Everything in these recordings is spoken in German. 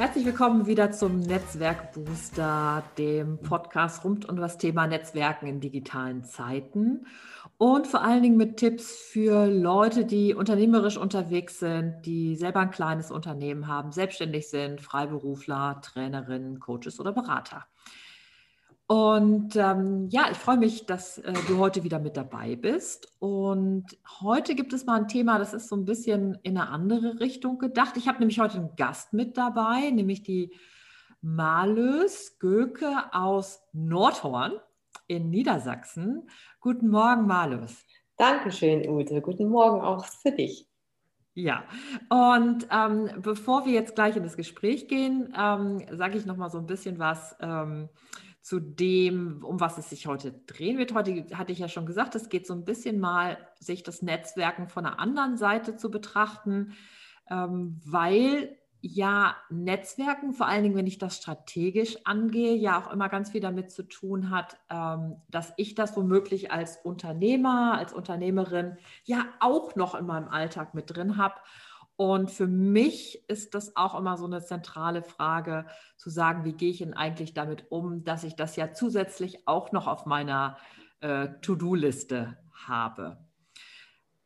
Herzlich willkommen wieder zum Netzwerkbooster, dem Podcast rund um das Thema Netzwerken in digitalen Zeiten und vor allen Dingen mit Tipps für Leute, die unternehmerisch unterwegs sind, die selber ein kleines Unternehmen haben, selbstständig sind, Freiberufler, Trainerinnen, Coaches oder Berater. Und ähm, ja, ich freue mich, dass äh, du heute wieder mit dabei bist. Und heute gibt es mal ein Thema, das ist so ein bisschen in eine andere Richtung gedacht. Ich habe nämlich heute einen Gast mit dabei, nämlich die Malös Göke aus Nordhorn in Niedersachsen. Guten Morgen, Malös. Dankeschön, Ute. Guten Morgen auch für dich. Ja, und ähm, bevor wir jetzt gleich in das Gespräch gehen, ähm, sage ich noch mal so ein bisschen was. Zu dem, um was es sich heute drehen wird. Heute hatte ich ja schon gesagt, es geht so ein bisschen mal, sich das Netzwerken von einer anderen Seite zu betrachten, ähm, weil ja Netzwerken, vor allen Dingen, wenn ich das strategisch angehe, ja auch immer ganz viel damit zu tun hat, ähm, dass ich das womöglich als Unternehmer, als Unternehmerin ja auch noch in meinem Alltag mit drin habe und für mich ist das auch immer so eine zentrale Frage, zu sagen, wie gehe ich denn eigentlich damit um, dass ich das ja zusätzlich auch noch auf meiner äh, To-Do-Liste habe.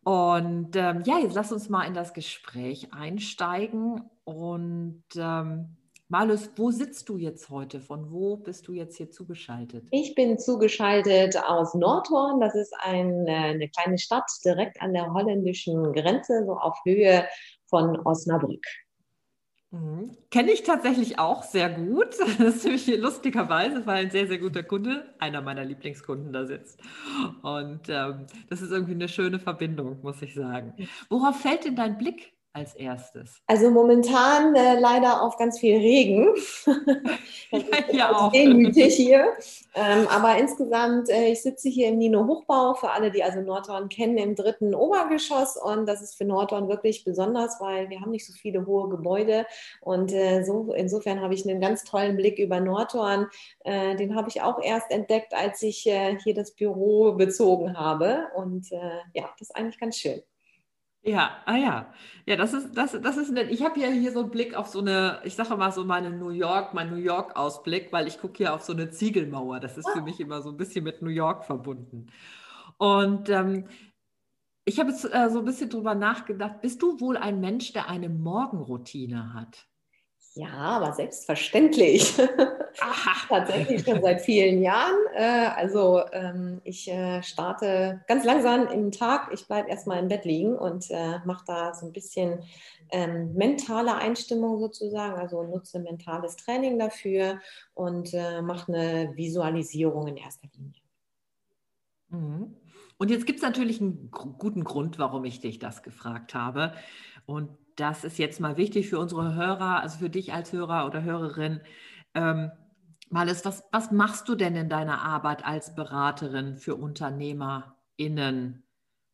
Und ähm, ja, jetzt lass uns mal in das Gespräch einsteigen. Und ähm, Malus, wo sitzt du jetzt heute? Von wo bist du jetzt hier zugeschaltet? Ich bin zugeschaltet aus Nordhorn. Das ist ein, äh, eine kleine Stadt direkt an der holländischen Grenze, so auf Höhe von Osnabrück. Mhm. Kenne ich tatsächlich auch sehr gut. Das ist nämlich lustigerweise, weil ein sehr, sehr guter Kunde, einer meiner Lieblingskunden da sitzt. Und ähm, das ist irgendwie eine schöne Verbindung, muss ich sagen. Worauf fällt denn dein Blick als erstes? Also momentan äh, leider auf ganz viel Regen. ja, auch. Demütig hier. Ähm, aber insgesamt, äh, ich sitze hier im Nino Hochbau, für alle, die also Nordhorn kennen, im dritten Obergeschoss. Und das ist für Nordhorn wirklich besonders, weil wir haben nicht so viele hohe Gebäude. Und äh, so, insofern habe ich einen ganz tollen Blick über Nordhorn. Äh, den habe ich auch erst entdeckt, als ich äh, hier das Büro bezogen habe. Und äh, ja, das ist eigentlich ganz schön. Ja, ah ja. Ja, das ist, das, das ist nett. Ich habe ja hier so einen Blick auf so eine, ich sage mal so meine New York, mein New York-Ausblick, weil ich gucke hier auf so eine Ziegelmauer. Das ist für mich immer so ein bisschen mit New York verbunden. Und ähm, ich habe jetzt äh, so ein bisschen drüber nachgedacht, bist du wohl ein Mensch, der eine Morgenroutine hat? Ja, aber selbstverständlich. Tatsächlich schon seit vielen Jahren. Äh, also ähm, ich äh, starte ganz langsam im Tag. Ich bleibe erstmal im Bett liegen und äh, mache da so ein bisschen ähm, mentale Einstimmung sozusagen. Also nutze mentales Training dafür und mache eine Visualisierung in erster Linie. Mhm. Und jetzt gibt es natürlich einen guten Grund, warum ich dich das gefragt habe. Und das ist jetzt mal wichtig für unsere Hörer, also für dich als Hörer oder Hörerin. Ähm, Malis, was, was machst du denn in deiner Arbeit als Beraterin für UnternehmerInnen?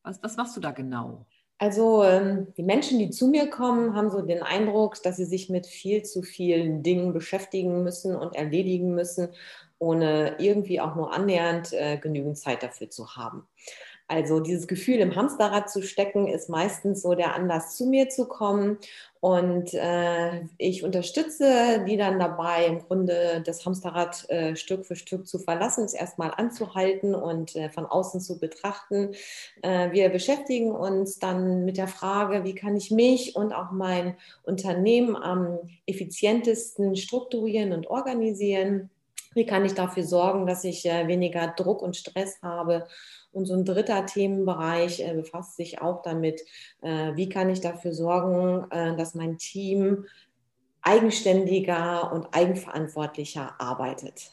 Was, was machst du da genau? Also ähm, die Menschen, die zu mir kommen, haben so den Eindruck, dass sie sich mit viel zu vielen Dingen beschäftigen müssen und erledigen müssen, ohne irgendwie auch nur annähernd äh, genügend Zeit dafür zu haben. Also dieses Gefühl, im Hamsterrad zu stecken, ist meistens so der Anlass, zu mir zu kommen. Und äh, ich unterstütze die dann dabei, im Grunde das Hamsterrad äh, Stück für Stück zu verlassen, es erstmal anzuhalten und äh, von außen zu betrachten. Äh, wir beschäftigen uns dann mit der Frage, wie kann ich mich und auch mein Unternehmen am effizientesten strukturieren und organisieren. Wie kann ich dafür sorgen, dass ich äh, weniger Druck und Stress habe und so ein dritter Themenbereich äh, befasst sich auch damit, äh, wie kann ich dafür sorgen, dass mein Team eigenständiger und eigenverantwortlicher arbeitet.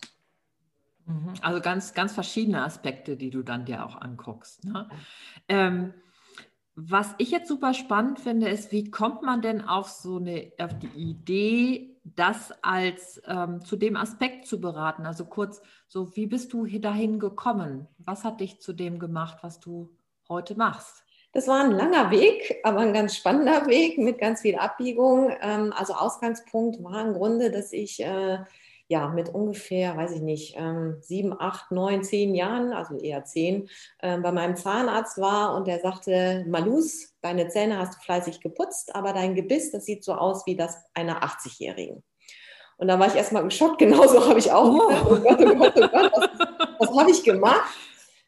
Mhm. Also ganz, ganz verschiedene Aspekte, die du dann dir auch anguckst. Ne? Ähm, Was ich jetzt super spannend finde, ist, wie kommt man denn auf so eine, auf die Idee, das als ähm, zu dem Aspekt zu beraten? Also kurz, so wie bist du dahin gekommen? Was hat dich zu dem gemacht, was du heute machst? Das war ein langer Weg, aber ein ganz spannender Weg mit ganz viel Abbiegung. Ähm, also Ausgangspunkt war im Grunde, dass ich äh, ja, mit ungefähr, weiß ich nicht, ähm, sieben, acht, neun, zehn Jahren, also eher zehn, äh, bei meinem Zahnarzt war und der sagte, Malus, deine Zähne hast du fleißig geputzt, aber dein Gebiss, das sieht so aus wie das einer 80-Jährigen. Und da war ich erstmal im Schock, genauso habe ich auch oh. oh Gott, oh Gott, oh Gott, was, was habe ich gemacht?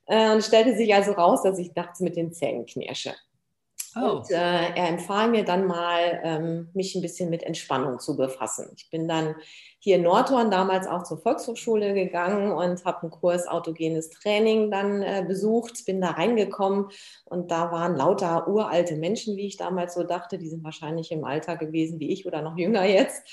Äh, und stellte sich also raus, dass ich nachts mit den Zähnen knirsche. Oh. Und äh, er empfahl mir dann mal, ähm, mich ein bisschen mit Entspannung zu befassen. Ich bin dann hier in Nordhorn damals auch zur Volkshochschule gegangen und habe einen Kurs autogenes Training dann äh, besucht, bin da reingekommen und da waren lauter uralte Menschen, wie ich damals so dachte, die sind wahrscheinlich im Alter gewesen wie ich oder noch jünger jetzt.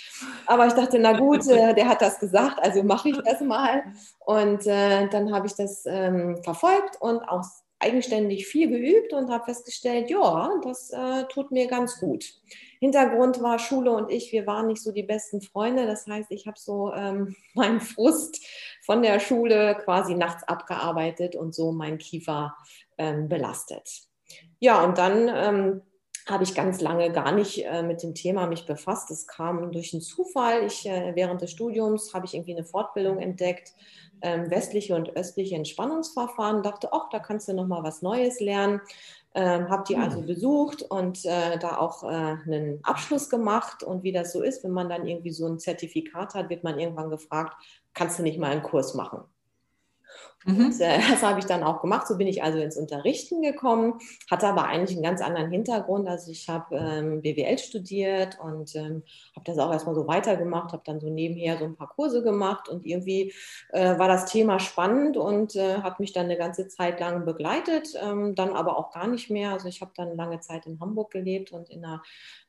Aber ich dachte, na gut, äh, der hat das gesagt, also mache ich das mal. Und äh, dann habe ich das ähm, verfolgt und auch eigenständig viel geübt und habe festgestellt, ja, das äh, tut mir ganz gut. Hintergrund war Schule und ich, wir waren nicht so die besten Freunde. Das heißt, ich habe so ähm, meinen Frust von der Schule quasi nachts abgearbeitet und so meinen Kiefer ähm, belastet. Ja, und dann ähm, habe ich ganz lange gar nicht äh, mit dem Thema mich befasst. Es kam durch einen Zufall. Ich, äh, während des Studiums habe ich irgendwie eine Fortbildung entdeckt ähm, westliche und östliche Entspannungsverfahren, dachte, ach, da kannst du noch mal was Neues lernen. Ähm, habe die also besucht und äh, da auch äh, einen Abschluss gemacht. Und wie das so ist, wenn man dann irgendwie so ein Zertifikat hat, wird man irgendwann gefragt, kannst du nicht mal einen Kurs machen? Mhm. Und, äh, das habe ich dann auch gemacht. So bin ich also ins Unterrichten gekommen, hatte aber eigentlich einen ganz anderen Hintergrund. Also ich habe ähm, BWL studiert und ähm, habe das auch erstmal so weitergemacht, habe dann so nebenher so ein paar Kurse gemacht und irgendwie äh, war das Thema spannend und äh, hat mich dann eine ganze Zeit lang begleitet, ähm, dann aber auch gar nicht mehr. Also ich habe dann lange Zeit in Hamburg gelebt und in einer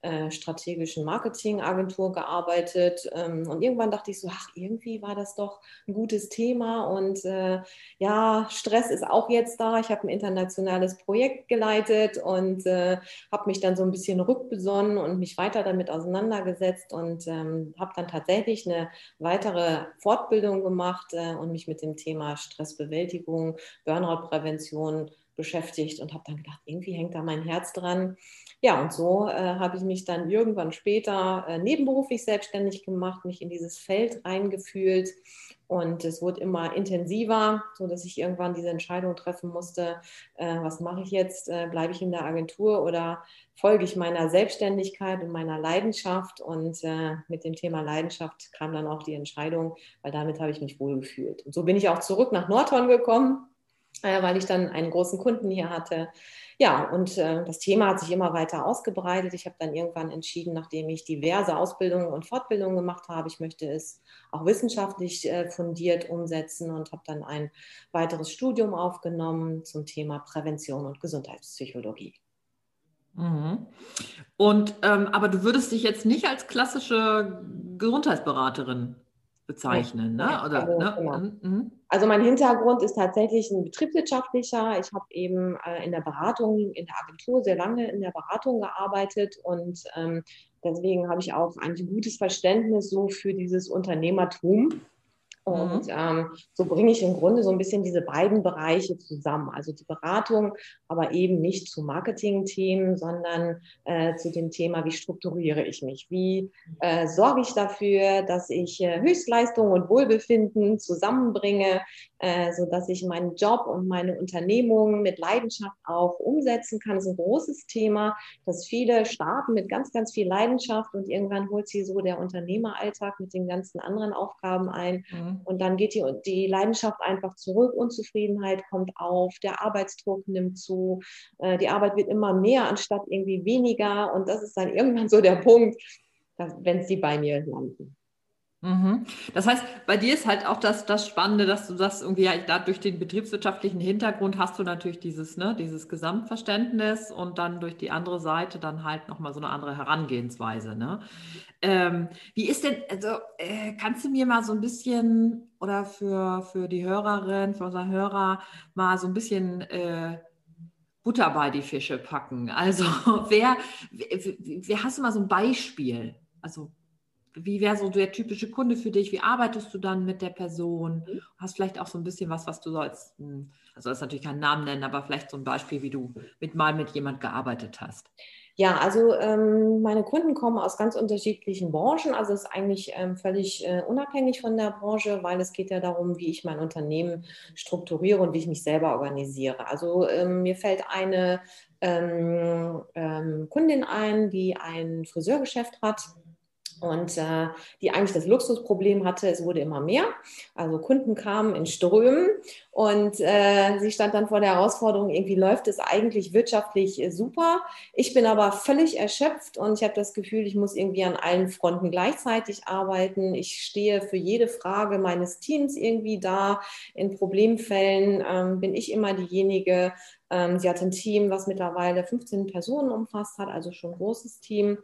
äh, strategischen Marketingagentur gearbeitet ähm, und irgendwann dachte ich so, ach, irgendwie war das doch ein gutes Thema und äh, ja, Stress ist auch jetzt da. Ich habe ein internationales Projekt geleitet und äh, habe mich dann so ein bisschen rückbesonnen und mich weiter damit auseinandergesetzt und ähm, habe dann tatsächlich eine weitere Fortbildung gemacht äh, und mich mit dem Thema Stressbewältigung, Burnout-Prävention beschäftigt und habe dann gedacht, irgendwie hängt da mein Herz dran. Ja, und so äh, habe ich mich dann irgendwann später äh, nebenberuflich selbstständig gemacht, mich in dieses Feld reingefühlt und es wurde immer intensiver, so dass ich irgendwann diese Entscheidung treffen musste, äh, was mache ich jetzt? Äh, bleibe ich in der Agentur oder folge ich meiner Selbstständigkeit und meiner Leidenschaft? Und äh, mit dem Thema Leidenschaft kam dann auch die Entscheidung, weil damit habe ich mich wohlgefühlt. Und so bin ich auch zurück nach Nordhorn gekommen, weil ich dann einen großen Kunden hier hatte, ja, und äh, das Thema hat sich immer weiter ausgebreitet. Ich habe dann irgendwann entschieden, nachdem ich diverse Ausbildungen und Fortbildungen gemacht habe, ich möchte es auch wissenschaftlich äh, fundiert umsetzen und habe dann ein weiteres Studium aufgenommen zum Thema Prävention und Gesundheitspsychologie. Mhm. Und ähm, aber du würdest dich jetzt nicht als klassische Gesundheitsberaterin bezeichnen, ne? Oder, also, ne? Genau. Mhm. also mein Hintergrund ist tatsächlich ein betriebswirtschaftlicher. Ich habe eben äh, in der Beratung, in der Agentur sehr lange in der Beratung gearbeitet und ähm, deswegen habe ich auch ein gutes Verständnis so für dieses Unternehmertum und mhm. ähm, so bringe ich im Grunde so ein bisschen diese beiden Bereiche zusammen. Also die Beratung, aber eben nicht zu Marketing-Themen, sondern äh, zu dem Thema, wie strukturiere ich mich? Wie äh, sorge ich dafür, dass ich äh, Höchstleistung und Wohlbefinden zusammenbringe, äh, sodass ich meinen Job und meine Unternehmung mit Leidenschaft auch umsetzen kann. Das ist ein großes Thema, dass viele starten mit ganz, ganz viel Leidenschaft und irgendwann holt sie so der Unternehmeralltag mit den ganzen anderen Aufgaben ein. Mhm. Und dann geht die, die Leidenschaft einfach zurück, Unzufriedenheit kommt auf, der Arbeitsdruck nimmt zu, äh, die Arbeit wird immer mehr anstatt irgendwie weniger. Und das ist dann irgendwann so der Punkt, wenn sie bei mir landen. Mhm. Das heißt, bei dir ist halt auch das, das Spannende, dass du das irgendwie ja, da durch den betriebswirtschaftlichen Hintergrund hast du natürlich dieses, ne, dieses Gesamtverständnis und dann durch die andere Seite dann halt nochmal so eine andere Herangehensweise. Ne? Ähm, wie ist denn, also äh, kannst du mir mal so ein bisschen oder für, für die Hörerin, für unsere Hörer mal so ein bisschen äh, Butter bei die Fische packen. Also wer, wer, wer hast du mal so ein Beispiel? Also wie wäre so der typische Kunde für dich? Wie arbeitest du dann mit der Person? Mhm. Hast vielleicht auch so ein bisschen was, was du sollst, hm, also das natürlich keinen Namen nennen, aber vielleicht so ein Beispiel, wie du mit mal mit jemand gearbeitet hast. Ja, also ähm, meine Kunden kommen aus ganz unterschiedlichen Branchen. Also es ist eigentlich ähm, völlig äh, unabhängig von der Branche, weil es geht ja darum, wie ich mein Unternehmen strukturiere und wie ich mich selber organisiere. Also ähm, mir fällt eine ähm, ähm, Kundin ein, die ein Friseurgeschäft hat und äh, die eigentlich das Luxusproblem hatte, es wurde immer mehr. Also Kunden kamen in Strömen und äh, sie stand dann vor der Herausforderung, irgendwie läuft es eigentlich wirtschaftlich äh, super. Ich bin aber völlig erschöpft und ich habe das Gefühl, ich muss irgendwie an allen Fronten gleichzeitig arbeiten. Ich stehe für jede Frage meines Teams irgendwie da. In Problemfällen ähm, bin ich immer diejenige, ähm, sie hat ein Team, was mittlerweile 15 Personen umfasst hat, also schon ein großes Team.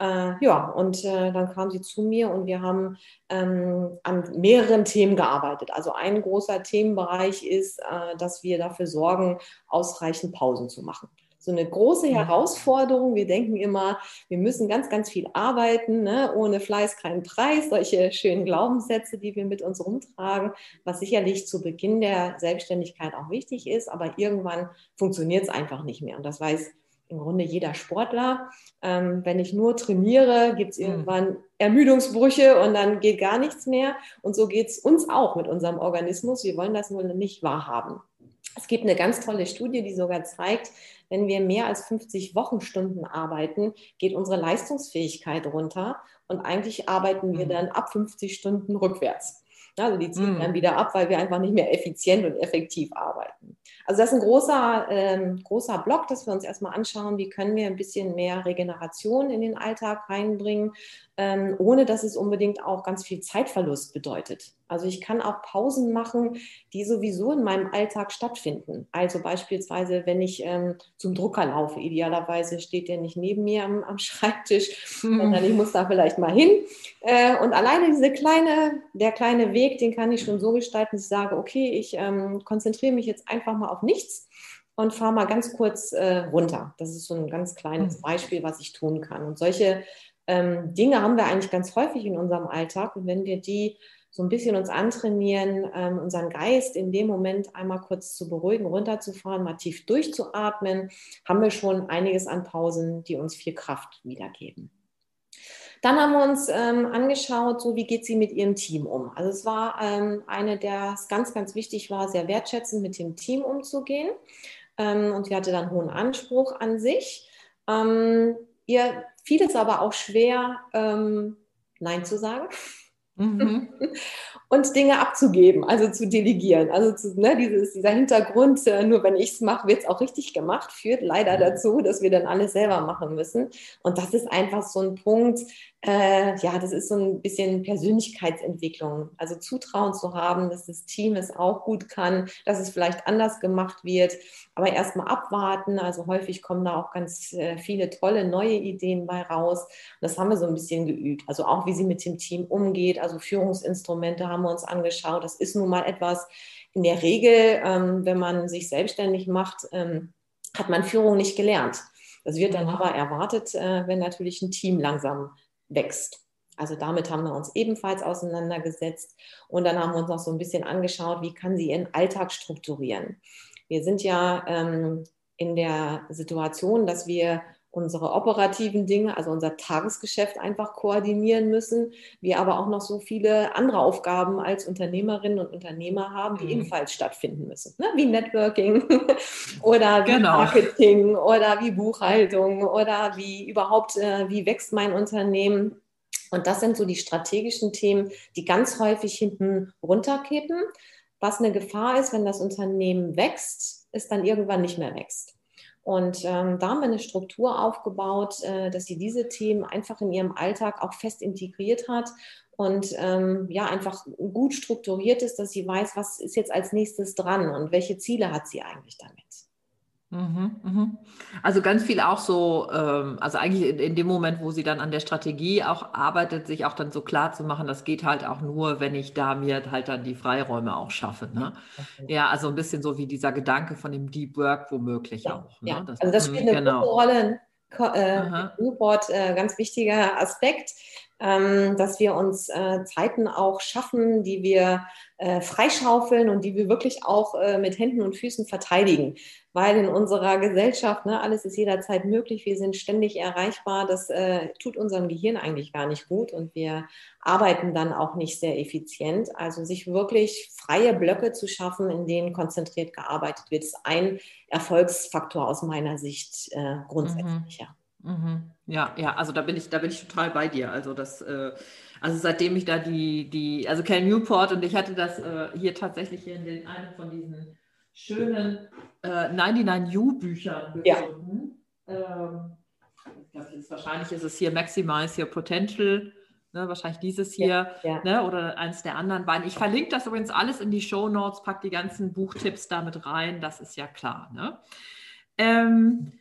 Äh, ja, und äh, dann kam sie zu mir und wir haben ähm, an mehreren Themen gearbeitet. Also ein großer Themenbereich ist, äh, dass wir dafür sorgen, ausreichend Pausen zu machen so eine große Herausforderung. Wir denken immer, wir müssen ganz, ganz viel arbeiten, ne? ohne Fleiß kein Preis, solche schönen Glaubenssätze, die wir mit uns rumtragen, was sicherlich zu Beginn der Selbstständigkeit auch wichtig ist, aber irgendwann funktioniert es einfach nicht mehr. Und das weiß im Grunde jeder Sportler. Ähm, wenn ich nur trainiere, gibt es hm. irgendwann Ermüdungsbrüche und dann geht gar nichts mehr. Und so geht es uns auch mit unserem Organismus. Wir wollen das nur nicht wahrhaben. Es gibt eine ganz tolle Studie, die sogar zeigt, wenn wir mehr als 50 Wochenstunden arbeiten, geht unsere Leistungsfähigkeit runter und eigentlich arbeiten wir mhm. dann ab 50 Stunden rückwärts. Also die ziehen mm. dann wieder ab, weil wir einfach nicht mehr effizient und effektiv arbeiten. Also das ist ein großer, ähm, großer Block, dass wir uns erstmal anschauen, wie können wir ein bisschen mehr Regeneration in den Alltag reinbringen, ähm, ohne dass es unbedingt auch ganz viel Zeitverlust bedeutet. Also ich kann auch Pausen machen, die sowieso in meinem Alltag stattfinden. Also beispielsweise, wenn ich ähm, zum Drucker laufe, idealerweise steht der nicht neben mir am, am Schreibtisch, mhm. sondern ich muss da vielleicht mal hin. Äh, und alleine diese kleine, der kleine Weg, den kann ich schon so gestalten, dass ich sage, okay, ich ähm, konzentriere mich jetzt einfach mal auf nichts und fahre mal ganz kurz äh, runter. Das ist so ein ganz kleines mhm. Beispiel, was ich tun kann. Und solche ähm, Dinge haben wir eigentlich ganz häufig in unserem Alltag. Und wenn wir die so ein bisschen uns antrainieren, ähm, unseren Geist in dem Moment einmal kurz zu beruhigen, runterzufahren, mal tief durchzuatmen, haben wir schon einiges an Pausen, die uns viel Kraft wiedergeben. Dann haben wir uns ähm, angeschaut, so wie geht sie mit ihrem Team um. Also es war ähm, eine, der es ganz, ganz wichtig war, sehr wertschätzend mit dem Team umzugehen. Ähm, und sie hatte dann hohen Anspruch an sich. Ähm, ihr fiel es aber auch schwer, ähm, Nein zu sagen. Mhm. und Dinge abzugeben, also zu delegieren. Also zu, ne, dieses, dieser Hintergrund, äh, nur wenn ich es mache, wird es auch richtig gemacht, führt leider dazu, dass wir dann alles selber machen müssen. Und das ist einfach so ein Punkt, äh, ja, das ist so ein bisschen Persönlichkeitsentwicklung. Also Zutrauen zu haben, dass das Team es auch gut kann, dass es vielleicht anders gemacht wird, aber erstmal abwarten. Also häufig kommen da auch ganz äh, viele tolle neue Ideen bei raus. Und das haben wir so ein bisschen geübt. Also auch, wie sie mit dem Team umgeht. Also Führungsinstrumente haben wir uns angeschaut. Das ist nun mal etwas, in der Regel, ähm, wenn man sich selbstständig macht, ähm, hat man Führung nicht gelernt. Das wird dann mhm. aber erwartet, äh, wenn natürlich ein Team langsam wächst. Also damit haben wir uns ebenfalls auseinandergesetzt und dann haben wir uns noch so ein bisschen angeschaut, wie kann sie ihren Alltag strukturieren. Wir sind ja ähm, in der Situation, dass wir unsere operativen Dinge, also unser Tagesgeschäft einfach koordinieren müssen. Wir aber auch noch so viele andere Aufgaben als Unternehmerinnen und Unternehmer haben, die mhm. ebenfalls stattfinden müssen. Ne? Wie Networking oder wie genau. Marketing oder wie Buchhaltung oder wie überhaupt, äh, wie wächst mein Unternehmen. Und das sind so die strategischen Themen, die ganz häufig hinten runterkippen. Was eine Gefahr ist, wenn das Unternehmen wächst, ist dann irgendwann nicht mehr wächst. Und ähm, da haben wir eine Struktur aufgebaut, äh, dass sie diese Themen einfach in ihrem Alltag auch fest integriert hat und ähm, ja, einfach gut strukturiert ist, dass sie weiß, was ist jetzt als nächstes dran und welche Ziele hat sie eigentlich damit. Mhm, mhm. Also ganz viel auch so, ähm, also eigentlich in, in, dem Moment, wo sie dann an der Strategie auch arbeitet, sich auch dann so klar zu machen, das geht halt auch nur, wenn ich da mir halt dann die Freiräume auch schaffe. Ne? Okay. Ja, also ein bisschen so wie dieser Gedanke von dem Deep Work womöglich ja, auch. Ne? Ja. Das, also das spielt eine genau. große Rolle. Äh, Newport, äh, ganz wichtiger Aspekt ähm, dass wir uns äh, Zeiten auch schaffen, die wir äh, freischaufeln und die wir wirklich auch äh, mit Händen und Füßen verteidigen. Weil in unserer Gesellschaft, ne, alles ist jederzeit möglich, wir sind ständig erreichbar, das äh, tut unserem Gehirn eigentlich gar nicht gut und wir arbeiten dann auch nicht sehr effizient. Also sich wirklich freie Blöcke zu schaffen, in denen konzentriert gearbeitet wird, ist ein Erfolgsfaktor aus meiner Sicht äh, grundsätzlich. Mhm. Mhm. Ja, ja, also da bin ich, da bin ich total bei dir. Also das, äh, also seitdem ich da die, die, also Cal Newport und ich hatte das äh, hier tatsächlich hier in den, einem von diesen schönen äh, 99U-Büchern gefunden. Ja. Ähm, ist, wahrscheinlich ist es hier Maximize Your Potential. Ne, wahrscheinlich dieses hier ja, ja. Ne, oder eins der anderen beiden. Ich verlinke das übrigens alles in die Show Notes, pack die ganzen Buchtipps damit rein, das ist ja klar. Ne? Ähm,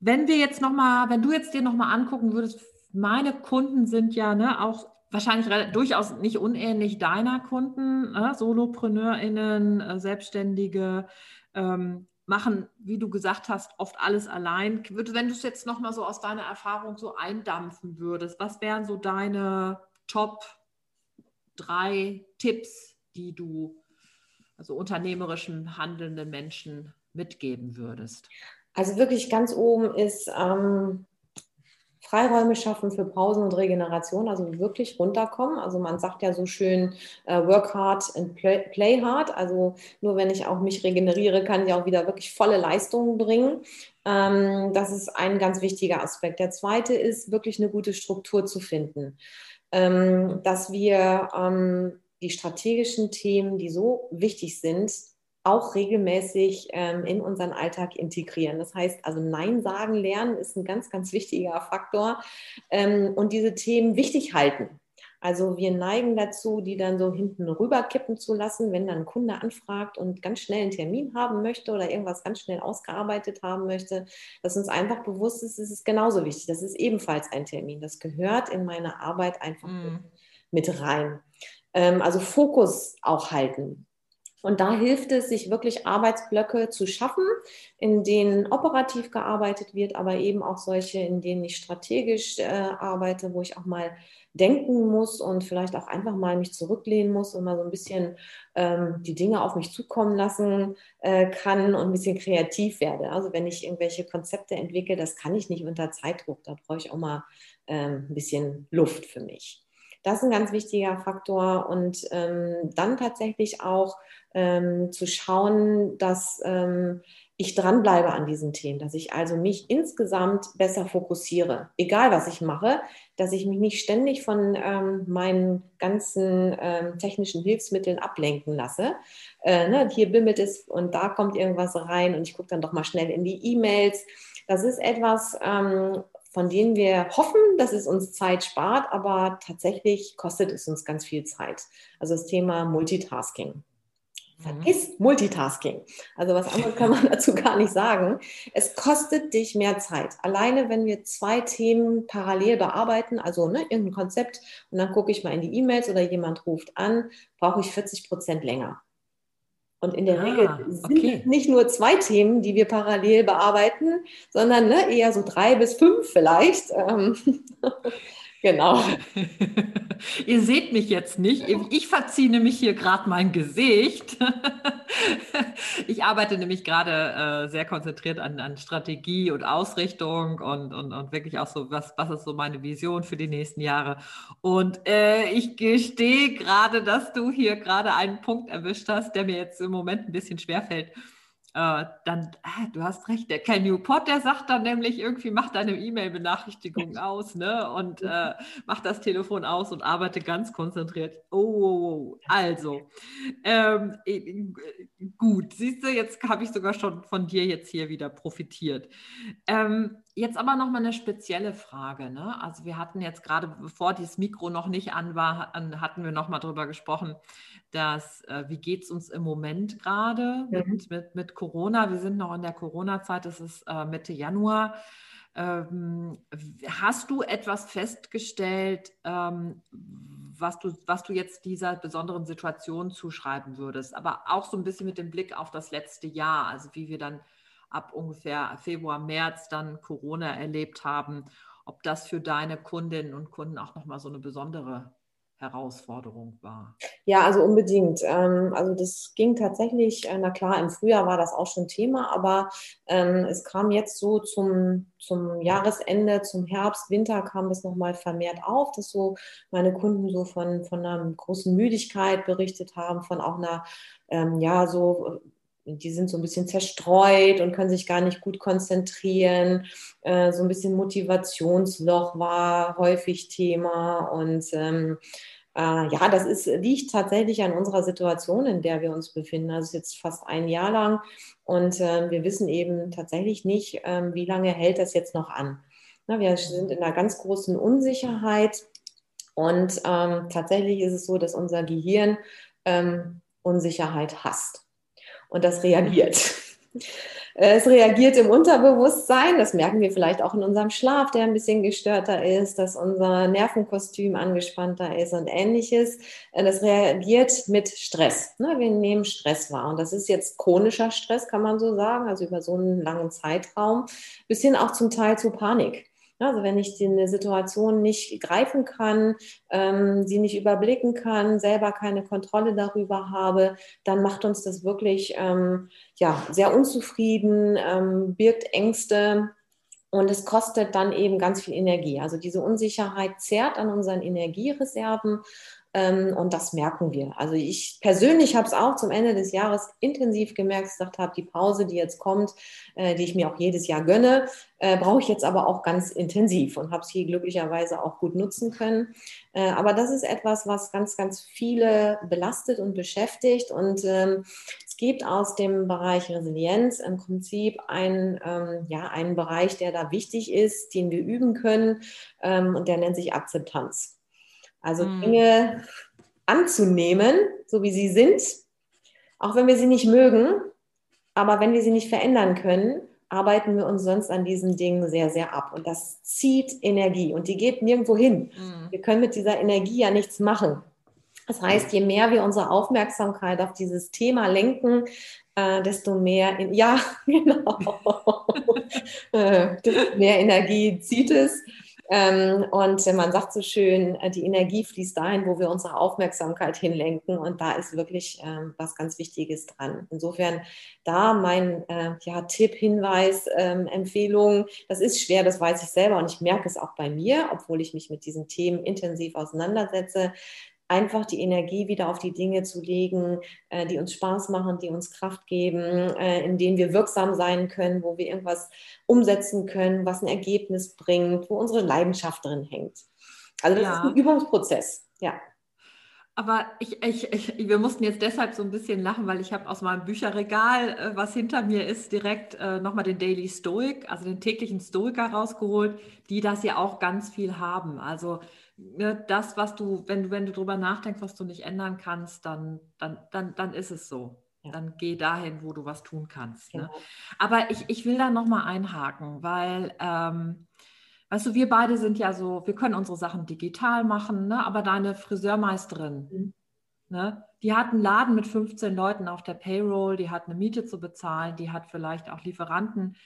wenn wir jetzt nochmal, wenn du jetzt dir nochmal angucken würdest, meine Kunden sind ja ne, auch wahrscheinlich durchaus nicht unähnlich deiner Kunden, ne, SolopreneurInnen, äh, Selbstständige, ähm, machen, wie du gesagt hast, oft alles allein. Wenn du es jetzt nochmal so aus deiner Erfahrung so eindampfen würdest, was wären so deine Top drei Tipps, die du also unternehmerischen, handelnden Menschen mitgeben würdest? Also wirklich ganz oben ist ähm, Freiräume schaffen für Pausen und Regeneration, also wirklich runterkommen. Also man sagt ja so schön, uh, work hard and play, play, hard. Also nur wenn ich auch mich regeneriere, kann ich auch wieder wirklich volle Leistungen bringen. Ähm, das ist ein ganz wichtiger Aspekt. Der zweite ist wirklich eine gute Struktur zu finden. Ähm, dass wir ähm, die strategischen Themen, die so wichtig sind, auch regelmäßig ähm, in unseren Alltag integrieren. Das heißt, also Nein sagen lernen ist ein ganz, ganz wichtiger Faktor ähm, und diese Themen wichtig halten. Also wir neigen dazu, die dann so hinten rüberkippen zu lassen, wenn dann ein Kunde anfragt und ganz schnell einen Termin haben möchte oder irgendwas ganz schnell ausgearbeitet haben möchte, dass uns einfach bewusst ist, es ist genauso wichtig. Das ist ebenfalls ein Termin. Das gehört in meine Arbeit einfach mm. mit rein. Ähm, also Fokus auch halten. Und da hilft es, sich wirklich Arbeitsblöcke zu schaffen, in denen operativ gearbeitet wird, aber eben auch solche, in denen ich strategisch äh, arbeite, wo ich auch mal denken muss und vielleicht auch einfach mal mich zurücklehnen muss und mal so ein bisschen ähm, die Dinge auf mich zukommen lassen äh, kann und ein bisschen kreativ werde. Also wenn ich irgendwelche Konzepte entwickle, das kann ich nicht unter Zeitdruck. Da brauche ich auch mal ähm, ein bisschen Luft für mich. Das ist ein ganz wichtiger Faktor. Und ähm, dann tatsächlich auch ähm, zu schauen, dass ähm, ich dranbleibe an diesen Themen, dass ich also mich insgesamt besser fokussiere, egal was ich mache, dass ich mich nicht ständig von ähm, meinen ganzen ähm, technischen Hilfsmitteln ablenken lasse. Äh, ne, hier bimmelt es und da kommt irgendwas rein und ich gucke dann doch mal schnell in die E-Mails. Das ist etwas, ähm, von denen wir hoffen, dass es uns Zeit spart, aber tatsächlich kostet es uns ganz viel Zeit. Also das Thema Multitasking. Vergiss Multitasking. Also was anderes kann man dazu gar nicht sagen. Es kostet dich mehr Zeit. Alleine, wenn wir zwei Themen parallel bearbeiten, also ne, irgendein Konzept, und dann gucke ich mal in die E-Mails oder jemand ruft an, brauche ich 40 Prozent länger. Und in der ah, Regel sind okay. nicht nur zwei Themen, die wir parallel bearbeiten, sondern ne, eher so drei bis fünf vielleicht. Genau. Ihr seht mich jetzt nicht. Ich verziehe nämlich hier gerade mein Gesicht. ich arbeite nämlich gerade äh, sehr konzentriert an, an, Strategie und Ausrichtung und, und, und, wirklich auch so, was, was ist so meine Vision für die nächsten Jahre. Und äh, ich gestehe gerade, dass du hier gerade einen Punkt erwischt hast, der mir jetzt im Moment ein bisschen schwerfällt. fällt äh, dann, ah, du hast recht, der Ken Newport, der sagt dann nämlich irgendwie, mach deine E-Mail-Benachrichtigung aus, ne? Und äh, mach das Telefon aus und arbeite ganz konzentriert. Oh, oh, oh. also, ähm, äh, gut, siehst du, jetzt habe ich sogar schon von dir jetzt hier wieder profitiert. Ähm, jetzt aber noch mal eine spezielle Frage. Ne? Also wir hatten jetzt gerade, bevor dieses Mikro noch nicht an war, hatten wir noch mal darüber gesprochen, dass äh, wie geht es uns im Moment gerade mhm. mit, mit, mit, Corona? Wir sind noch in der Corona-Zeit, das ist äh, Mitte Januar. Ähm, hast du etwas festgestellt, ähm, was, du, was du jetzt dieser besonderen Situation zuschreiben würdest? Aber auch so ein bisschen mit dem Blick auf das letzte Jahr, also wie wir dann ab ungefähr Februar, März dann Corona erlebt haben, ob das für deine Kundinnen und Kunden auch nochmal so eine besondere Herausforderung war. Ja, also unbedingt. Ähm, also das ging tatsächlich, äh, na klar, im Frühjahr war das auch schon Thema, aber ähm, es kam jetzt so zum, zum Jahresende, zum Herbst, Winter kam das nochmal vermehrt auf, dass so meine Kunden so von, von einer großen Müdigkeit berichtet haben, von auch einer, ähm, ja, so die sind so ein bisschen zerstreut und können sich gar nicht gut konzentrieren. Äh, so ein bisschen Motivationsloch war häufig Thema. Und ähm, äh, ja, das ist, liegt tatsächlich an unserer Situation, in der wir uns befinden. Also jetzt fast ein Jahr lang. Und äh, wir wissen eben tatsächlich nicht, ähm, wie lange hält das jetzt noch an. Na, wir sind in einer ganz großen Unsicherheit. Und ähm, tatsächlich ist es so, dass unser Gehirn ähm, Unsicherheit hasst und das reagiert. Es reagiert im Unterbewusstsein, das merken wir vielleicht auch in unserem Schlaf, der ein bisschen gestörter ist, dass unser Nervenkostüm angespannter ist und ähnliches. Das reagiert mit Stress. Ne? Wir nehmen Stress wahr und das ist jetzt chronischer Stress, kann man so sagen, also über so einen langen Zeitraum, bis hin auch zum Teil zu Panik. Also wenn ich eine Situation nicht greifen kann, ähm, sie nicht überblicken kann, selber keine Kontrolle darüber habe, dann macht uns das wirklich ähm, ja, sehr unzufrieden, ähm, birgt Ängste. Und es kostet dann eben ganz viel Energie. Also diese Unsicherheit zerrt an unseren Energiereserven und das merken wir. Also ich persönlich habe es auch zum Ende des Jahres intensiv gemerkt, gesagt habe, die Pause, die jetzt kommt, äh, die ich mir auch jedes Jahr gönne, äh, brauche ich jetzt aber auch ganz intensiv und habe es hier glücklicherweise auch gut nutzen können. Äh, aber das ist etwas, was ganz, ganz viele belastet und beschäftigt. Und ähm, es gibt aus dem Bereich Resilienz im Prinzip ein, ähm, ja, einen Bereich, der da wichtig ist, den wir üben können ähm, und der nennt sich Akzeptanz. Also mhm. Dinge anzunehmen, so wie sie sind, auch wenn wir sie nicht mögen, aber wenn wir sie nicht verändern können, arbeiten wir uns sonst an diesen Dingen sehr, sehr ab. Und das zieht Energie und die geht nirgendwo hin. Mhm. Wir können mit dieser Energie ja nichts machen. Das heißt, je mehr wir unsere Aufmerksamkeit auf dieses Thema lenken, äh, desto mehr, in, ja, genau, äh, desto mehr Energie zieht es. Ähm, und man sagt so schön, äh, die Energie fließt dahin, wo wir unsere Aufmerksamkeit hinlenken. Und da ist wirklich ähm, was ganz Wichtiges dran. Insofern da mein äh, ja, Tipp, Hinweis, ähm, Empfehlung. Das ist schwer, das weiß ich selber und ich merke es auch bei mir, obwohl ich mich mit diesen Themen intensiv auseinandersetze einfach die Energie wieder auf die Dinge zu legen, äh, die uns Spaß machen, die uns Kraft geben, äh, in denen wir wirksam sein können, wo wir irgendwas umsetzen können, was ein Ergebnis bringt, wo unsere Leidenschaft drin hängt. Also das ja. ist ein Übungsprozess, ja. Aber ich, ich, ich, wir mussten jetzt deshalb so ein bisschen lachen, weil ich habe aus meinem Bücherregal, äh, was hinter mir ist, direkt äh, nochmal den Daily Stoic, also den täglichen Stoiker rausgeholt, die das ja auch ganz viel haben. Also ne, das, was du, wenn du, wenn du drüber nachdenkst, was du nicht ändern kannst, dann, dann, dann, dann ist es so. Ja. Dann geh dahin, wo du was tun kannst. Ne? Genau. Ne? Aber ich, ich will da nochmal einhaken, weil, ähm, weißt du, wir beide sind ja so, wir können unsere Sachen digital machen, ne? aber deine Friseurmeisterin, mhm. ne? die hat einen Laden mit 15 Leuten auf der Payroll, die hat eine Miete zu bezahlen, die hat vielleicht auch Lieferanten.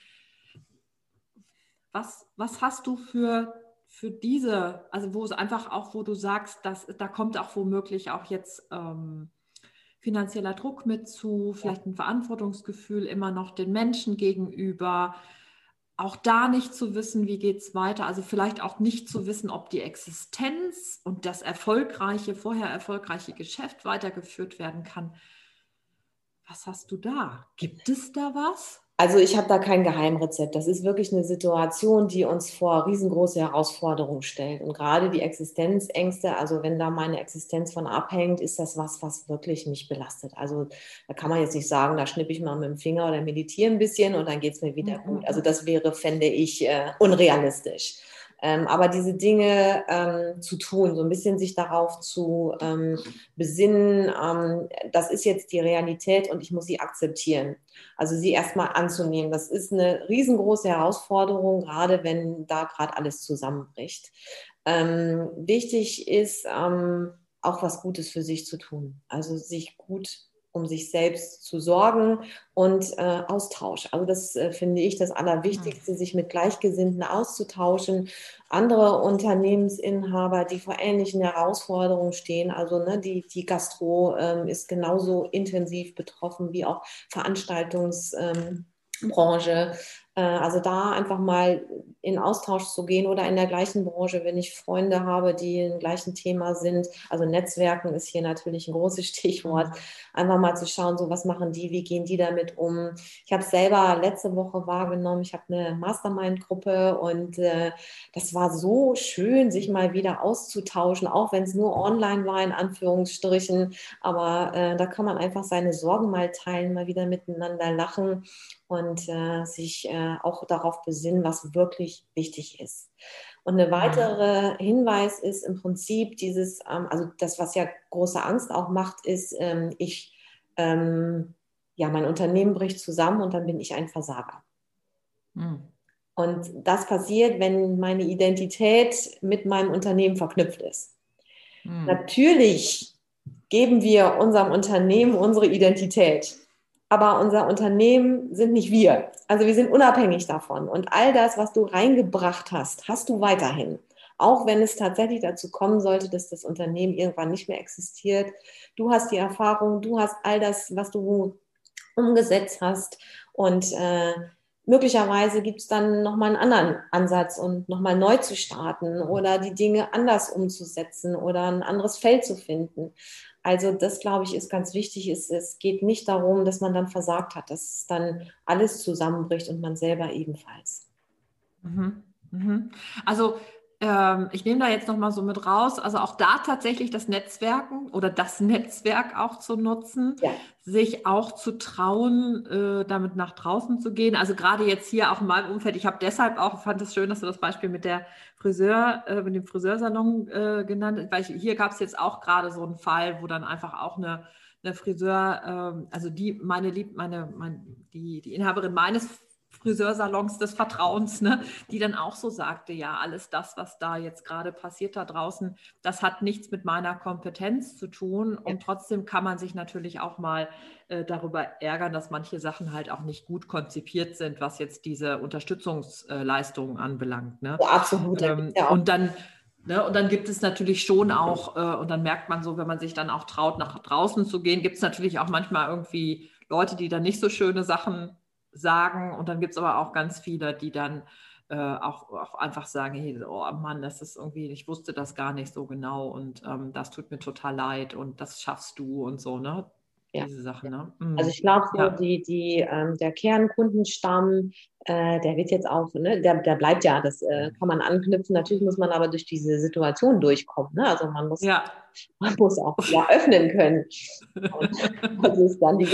Was, was hast du für für diese, also wo es einfach auch, wo du sagst, dass da kommt auch womöglich auch jetzt ähm, finanzieller Druck mit zu, vielleicht ein Verantwortungsgefühl immer noch den Menschen gegenüber, auch da nicht zu wissen, wie geht es weiter, also vielleicht auch nicht zu wissen, ob die Existenz und das erfolgreiche, vorher erfolgreiche Geschäft weitergeführt werden kann. Was hast du da? Gibt es da was? Also ich habe da kein Geheimrezept. Das ist wirklich eine Situation, die uns vor riesengroße Herausforderungen stellt. Und gerade die Existenzängste, also wenn da meine Existenz von abhängt, ist das was, was wirklich mich belastet. Also da kann man jetzt nicht sagen, da schnippe ich mal mit dem Finger oder meditiere ein bisschen und dann geht es mir wieder mhm. gut. Also das wäre, fände ich, äh, unrealistisch. Ähm, aber diese Dinge ähm, zu tun, so ein bisschen sich darauf zu ähm, besinnen, ähm, das ist jetzt die Realität und ich muss sie akzeptieren. Also sie erstmal anzunehmen. Das ist eine riesengroße Herausforderung, gerade wenn da gerade alles zusammenbricht. Ähm, wichtig ist, ähm, auch was Gutes für sich zu tun. Also sich gut um sich selbst zu sorgen und äh, Austausch. Also das äh, finde ich das Allerwichtigste, mhm. sich mit Gleichgesinnten auszutauschen. Andere Unternehmensinhaber, die vor ähnlichen Herausforderungen stehen, also ne, die, die Gastro ähm, ist genauso intensiv betroffen wie auch Veranstaltungsbranche. Ähm, äh, also da einfach mal in Austausch zu gehen oder in der gleichen Branche, wenn ich Freunde habe, die im gleichen Thema sind. Also Netzwerken ist hier natürlich ein großes Stichwort. Einfach mal zu schauen, so was machen die, wie gehen die damit um. Ich habe selber letzte Woche wahrgenommen, ich habe eine Mastermind-Gruppe und äh, das war so schön, sich mal wieder auszutauschen, auch wenn es nur online war, in Anführungsstrichen. Aber äh, da kann man einfach seine Sorgen mal teilen, mal wieder miteinander lachen und äh, sich äh, auch darauf besinnen, was wirklich wichtig ist. Und eine weitere Hinweis ist im Prinzip dieses, ähm, also das, was ja große Angst auch macht, ist, ähm, ich, ähm, ja, mein Unternehmen bricht zusammen und dann bin ich ein Versager. Mhm. Und das passiert, wenn meine Identität mit meinem Unternehmen verknüpft ist. Mhm. Natürlich geben wir unserem Unternehmen unsere Identität aber unser Unternehmen sind nicht wir. Also wir sind unabhängig davon. Und all das, was du reingebracht hast, hast du weiterhin. Auch wenn es tatsächlich dazu kommen sollte, dass das Unternehmen irgendwann nicht mehr existiert. Du hast die Erfahrung, du hast all das, was du umgesetzt hast. Und äh, möglicherweise gibt es dann nochmal einen anderen Ansatz und nochmal neu zu starten oder die Dinge anders umzusetzen oder ein anderes Feld zu finden. Also das, glaube ich, ist ganz wichtig. Es, es geht nicht darum, dass man dann versagt hat, dass dann alles zusammenbricht und man selber ebenfalls. Mhm. Mhm. Also ähm, ich nehme da jetzt nochmal so mit raus, also auch da tatsächlich das Netzwerken oder das Netzwerk auch zu nutzen, ja. sich auch zu trauen, äh, damit nach draußen zu gehen. Also gerade jetzt hier auch in meinem Umfeld, ich habe deshalb auch, fand es schön, dass du das Beispiel mit der Friseur, äh, mit dem Friseursalon äh, genannt hast, weil ich, hier gab es jetzt auch gerade so einen Fall, wo dann einfach auch eine eine Friseur, ähm, also die meine Lieb, meine, mein, die, die Inhaberin meines Friseursalons des Vertrauens, ne, die dann auch so sagte, ja, alles das, was da jetzt gerade passiert da draußen, das hat nichts mit meiner Kompetenz zu tun. Und trotzdem kann man sich natürlich auch mal äh, darüber ärgern, dass manche Sachen halt auch nicht gut konzipiert sind, was jetzt diese Unterstützungsleistungen anbelangt. Ne? Ja, absolut. Ähm, ja. Und dann Ne, und dann gibt es natürlich schon auch, äh, und dann merkt man so, wenn man sich dann auch traut, nach draußen zu gehen, gibt es natürlich auch manchmal irgendwie Leute, die dann nicht so schöne Sachen sagen. Und dann gibt es aber auch ganz viele, die dann äh, auch, auch, einfach sagen, hey, oh Mann, das ist irgendwie, ich wusste das gar nicht so genau und ähm, das tut mir total leid und das schaffst du und so, ne? Ja. Diese Sachen, ne? Mhm. Also ich glaube, so ja. die, die, ähm, der Kernkundenstamm, äh, der wird jetzt auch, ne, der, der bleibt ja, das äh, kann man anknüpfen. Natürlich muss man aber durch diese Situation durchkommen. Ne? Also man muss ja man muss auch ja öffnen können. das ist dann die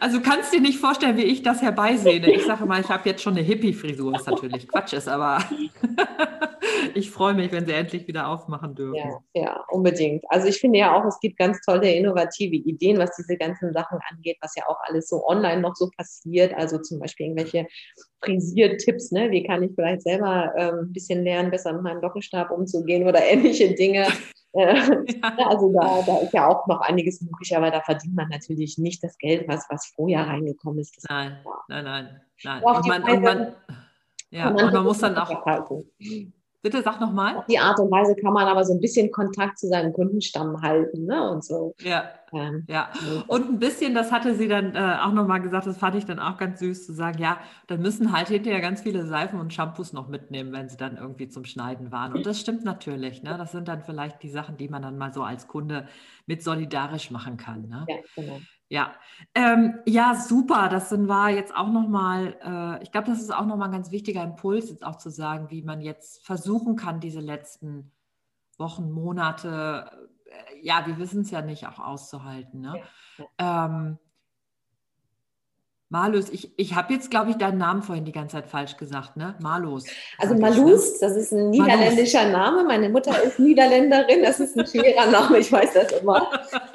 Also du kannst dir nicht vorstellen, wie ich das herbeisehne. Ich sage mal, ich habe jetzt schon eine Hippie-Frisur, was natürlich Quatsch ist, aber ich freue mich, wenn sie endlich wieder aufmachen dürfen. Ja, ja, unbedingt. Also ich finde ja auch, es gibt ganz tolle, innovative Ideen, was diese ganzen Sachen angeht, was ja auch alles so online noch so passiert. Also zum Beispiel irgendwelche Frisiertipps, ne? Wie kann ich vielleicht selber ähm, ein bisschen lernen, besser mit meinem Lockenstab umzugehen oder ähnliche Dinge. Äh, ja. Also da, da ist ja auch noch einiges möglich, aber da verdient man natürlich nicht das Geld, was, was vorher reingekommen ist. Nein, nein, nein, nein. Und man, und man, ja, und man muss dann auch. Bitte sag nochmal. Auf die Art und Weise kann man aber so ein bisschen Kontakt zu seinem Kundenstamm halten ne? und so. Ja, ähm, ja. Und ein bisschen, das hatte sie dann äh, auch nochmal gesagt, das fand ich dann auch ganz süß zu sagen, ja, dann müssen halt hinterher ganz viele Seifen und Shampoos noch mitnehmen, wenn sie dann irgendwie zum Schneiden waren. Und das stimmt natürlich. Ne? Das sind dann vielleicht die Sachen, die man dann mal so als Kunde mit solidarisch machen kann. Ne? Ja, genau. Ja, ähm, ja, super. Das war jetzt auch nochmal, äh, ich glaube, das ist auch nochmal ein ganz wichtiger Impuls, jetzt auch zu sagen, wie man jetzt versuchen kann, diese letzten Wochen, Monate, äh, ja, wir wissen es ja nicht, auch auszuhalten. Ne? Ja. Ähm, Malus, ich, ich habe jetzt, glaube ich, deinen Namen vorhin die ganze Zeit falsch gesagt, ne? Malus. Also Malus, ne? das ist ein niederländischer Malus. Name. Meine Mutter ist Niederländerin, das ist ein schwerer Name, ich weiß das immer.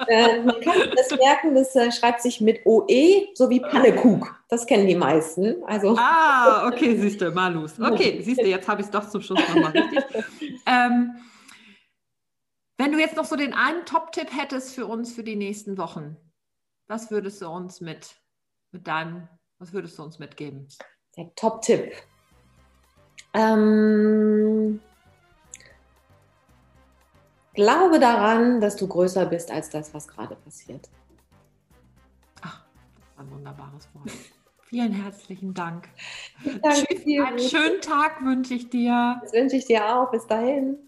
Äh, man kann das merken, das äh, schreibt sich mit OE, so wie Pannekuch. Das kennen die meisten. Also. Ah, okay, siehst du, Malus. Okay, siehst du, jetzt habe ich es doch zum Schluss nochmal richtig. ähm, wenn du jetzt noch so den einen Top-Tipp hättest für uns für die nächsten Wochen, was würdest du uns mit mit deinem, was würdest du uns mitgeben? Der Top-Tipp. Ähm, glaube daran, dass du größer bist als das, was gerade passiert. Ach, das war ein wunderbares Wort. Vielen herzlichen Dank. Danke Tschüss, einen schönen Tag wünsche ich dir. Das wünsche ich dir auch. Bis dahin.